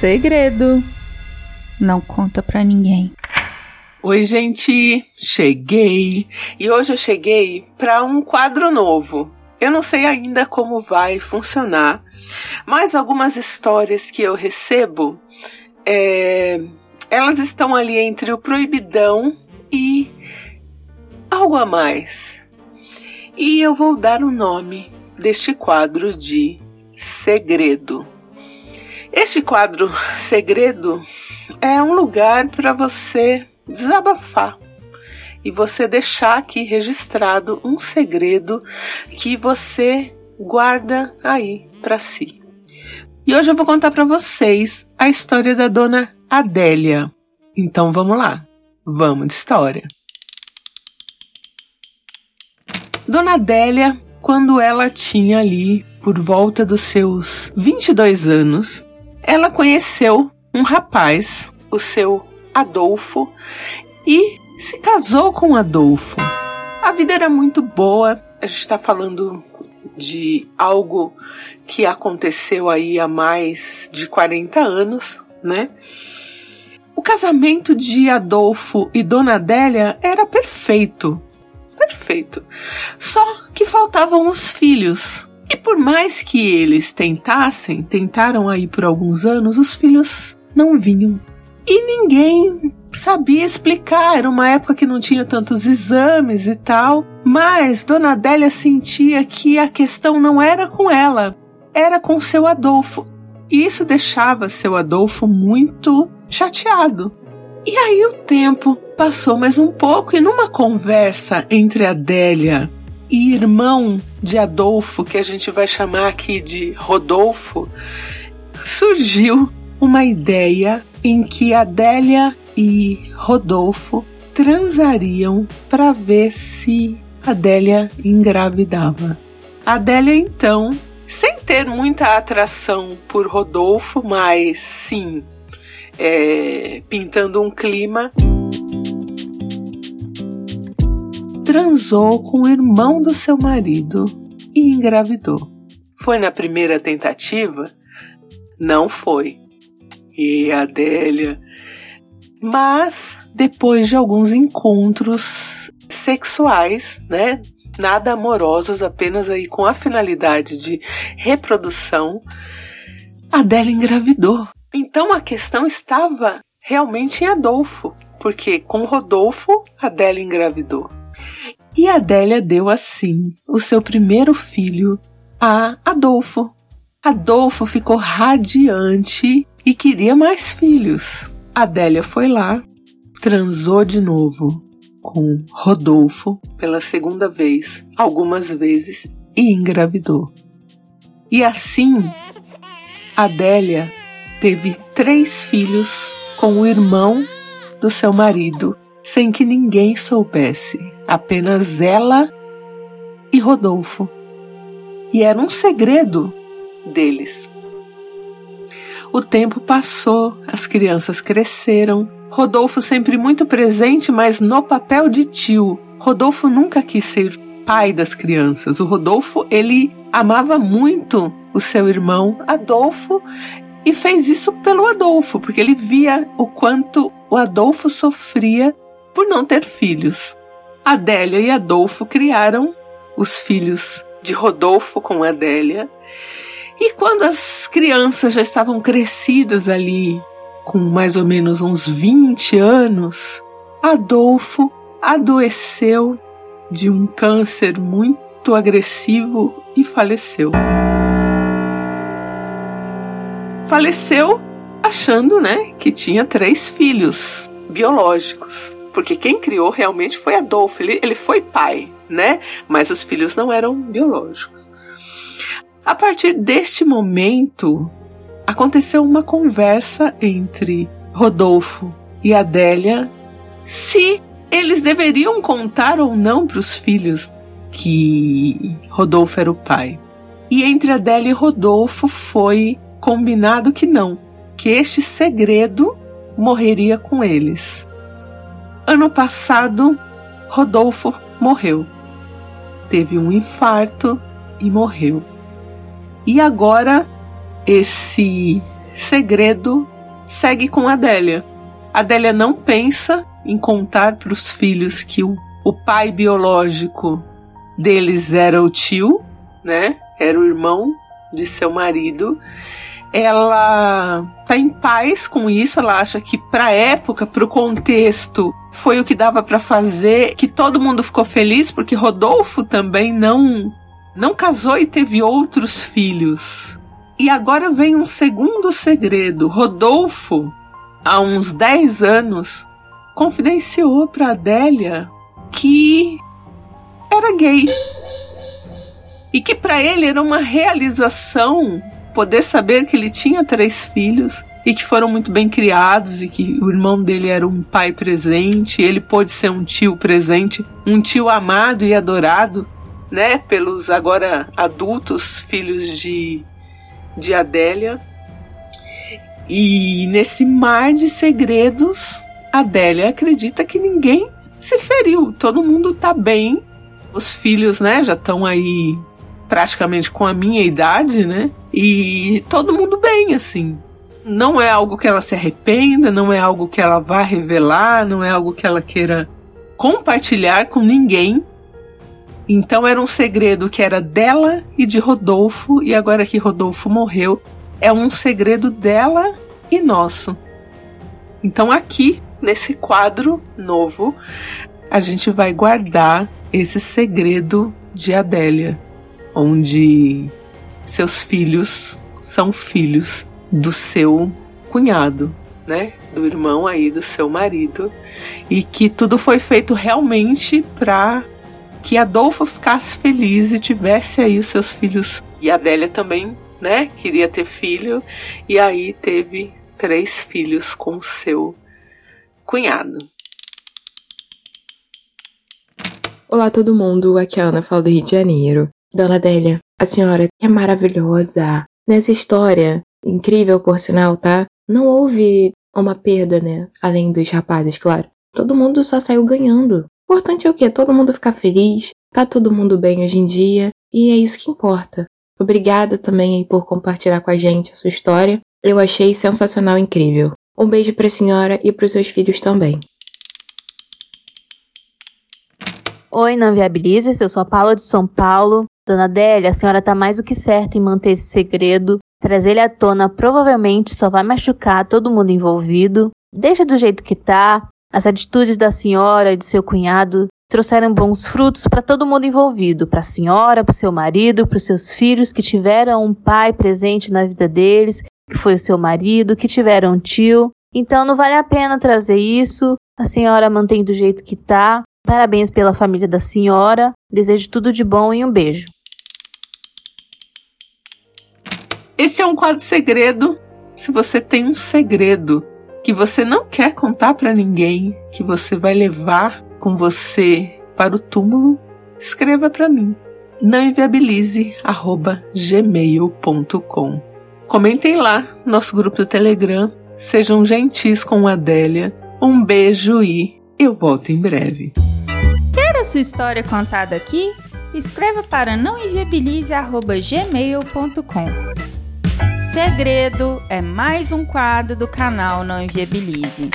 Segredo. Não conta pra ninguém. Oi, gente, cheguei. E hoje eu cheguei para um quadro novo. Eu não sei ainda como vai funcionar, mas algumas histórias que eu recebo, é, elas estão ali entre o proibidão e algo a mais. E eu vou dar o nome deste quadro de Segredo. Este quadro Segredo é um lugar para você desabafar e você deixar aqui registrado um segredo que você guarda aí para si. E hoje eu vou contar para vocês a história da dona Adélia. Então vamos lá. Vamos de história. Dona Adélia, quando ela tinha ali por volta dos seus 22 anos, ela conheceu um rapaz, o seu Adolfo, e se casou com Adolfo. A vida era muito boa. A gente está falando de algo que aconteceu aí há mais de 40 anos, né? O casamento de Adolfo e Dona Adélia era perfeito. Perfeito. Só que faltavam os filhos. Por mais que eles tentassem, tentaram aí por alguns anos, os filhos não vinham. E ninguém sabia explicar. Era uma época que não tinha tantos exames e tal. Mas Dona Adélia sentia que a questão não era com ela, era com seu Adolfo. E isso deixava seu Adolfo muito chateado. E aí o tempo passou mais um pouco e numa conversa entre Adélia e irmão de Adolfo, que a gente vai chamar aqui de Rodolfo, surgiu uma ideia em que Adélia e Rodolfo transariam para ver se Adélia engravidava. Adélia então, sem ter muita atração por Rodolfo, mas sim é, pintando um clima, transou com o irmão do seu marido e engravidou. Foi na primeira tentativa? Não foi. E Adélia mas depois de alguns encontros sexuais, né? Nada amorosos, apenas aí com a finalidade de reprodução, Adélia engravidou. Então a questão estava realmente em Adolfo, porque com Rodolfo, Adélia engravidou. E Adélia deu assim o seu primeiro filho a Adolfo. Adolfo ficou radiante e queria mais filhos. Adélia foi lá, transou de novo com Rodolfo pela segunda vez, algumas vezes, e engravidou. E assim, Adélia teve três filhos com o irmão do seu marido, sem que ninguém soubesse, apenas ela e Rodolfo. E era um segredo deles. O tempo passou, as crianças cresceram. Rodolfo sempre muito presente, mas no papel de tio. Rodolfo nunca quis ser pai das crianças. O Rodolfo, ele amava muito o seu irmão Adolfo e fez isso pelo Adolfo, porque ele via o quanto o Adolfo sofria por não ter filhos. Adélia e Adolfo criaram os filhos de Rodolfo com Adélia e quando as crianças já estavam crescidas ali, com mais ou menos uns 20 anos, Adolfo adoeceu de um câncer muito agressivo e faleceu. Faleceu achando, né, que tinha três filhos biológicos, porque quem criou realmente foi Adolfo, ele, ele foi pai, né, mas os filhos não eram biológicos. A partir deste momento, aconteceu uma conversa entre Rodolfo e Adélia se eles deveriam contar ou não para os filhos que Rodolfo era o pai. E entre Adélia e Rodolfo foi combinado que não, que este segredo morreria com eles. Ano passado, Rodolfo morreu. Teve um infarto e morreu. E agora esse segredo segue com Adélia. Adélia não pensa em contar para os filhos que o, o pai biológico deles era o tio, né? Era o irmão de seu marido. Ela tá em paz com isso, ela acha que para época, para o contexto, foi o que dava para fazer, que todo mundo ficou feliz porque Rodolfo também não não casou e teve outros filhos. E agora vem um segundo segredo. Rodolfo, há uns 10 anos, confidenciou para Adélia que era gay. E que para ele era uma realização poder saber que ele tinha três filhos e que foram muito bem criados e que o irmão dele era um pai presente, ele pôde ser um tio presente, um tio amado e adorado, né, pelos agora adultos filhos de de Adélia. E nesse mar de segredos, Adélia acredita que ninguém se feriu, todo mundo tá bem. Os filhos, né, já estão aí praticamente com a minha idade, né? E todo mundo bem, assim. Não é algo que ela se arrependa, não é algo que ela vá revelar, não é algo que ela queira compartilhar com ninguém. Então era um segredo que era dela e de Rodolfo, e agora que Rodolfo morreu, é um segredo dela e nosso. Então aqui, nesse quadro novo, a gente vai guardar esse segredo de Adélia onde seus filhos são filhos do seu cunhado, né? Do irmão aí do seu marido, e que tudo foi feito realmente para que Adolfo ficasse feliz e tivesse aí os seus filhos. E a Adélia também, né? Queria ter filho, e aí teve três filhos com seu cunhado. Olá todo mundo, aqui é a Ana, falo do Rio de Janeiro. Dona Adélia, a senhora é maravilhosa. Nessa história, incrível por sinal, tá? Não houve uma perda, né? Além dos rapazes, claro. Todo mundo só saiu ganhando. O importante é o quê? Todo mundo ficar feliz, tá todo mundo bem hoje em dia, e é isso que importa. Obrigada também aí por compartilhar com a gente a sua história. Eu achei sensacional incrível. Um beijo pra senhora e pros seus filhos também. Oi, não eu sou a Paula de São Paulo. Dona Adélia, a senhora está mais do que certa em manter esse segredo. Trazer ele à tona provavelmente só vai machucar todo mundo envolvido. Deixa do jeito que tá. As atitudes da senhora e do seu cunhado trouxeram bons frutos para todo mundo envolvido, para a senhora, para o seu marido, para os seus filhos que tiveram um pai presente na vida deles, que foi o seu marido, que tiveram um tio. Então não vale a pena trazer isso. A senhora mantém do jeito que tá. Parabéns pela família da senhora. Desejo tudo de bom e um beijo. Esse é um quadro segredo. Se você tem um segredo que você não quer contar para ninguém, que você vai levar com você para o túmulo, escreva para mim. Não. Comentem lá no nosso grupo do Telegram. Sejam gentis com a Adélia. Um beijo e eu volto em breve. A sua história contada aqui? Escreva para nãoinviabilize@gmail.com. Segredo é mais um quadro do canal Não Inviabilize.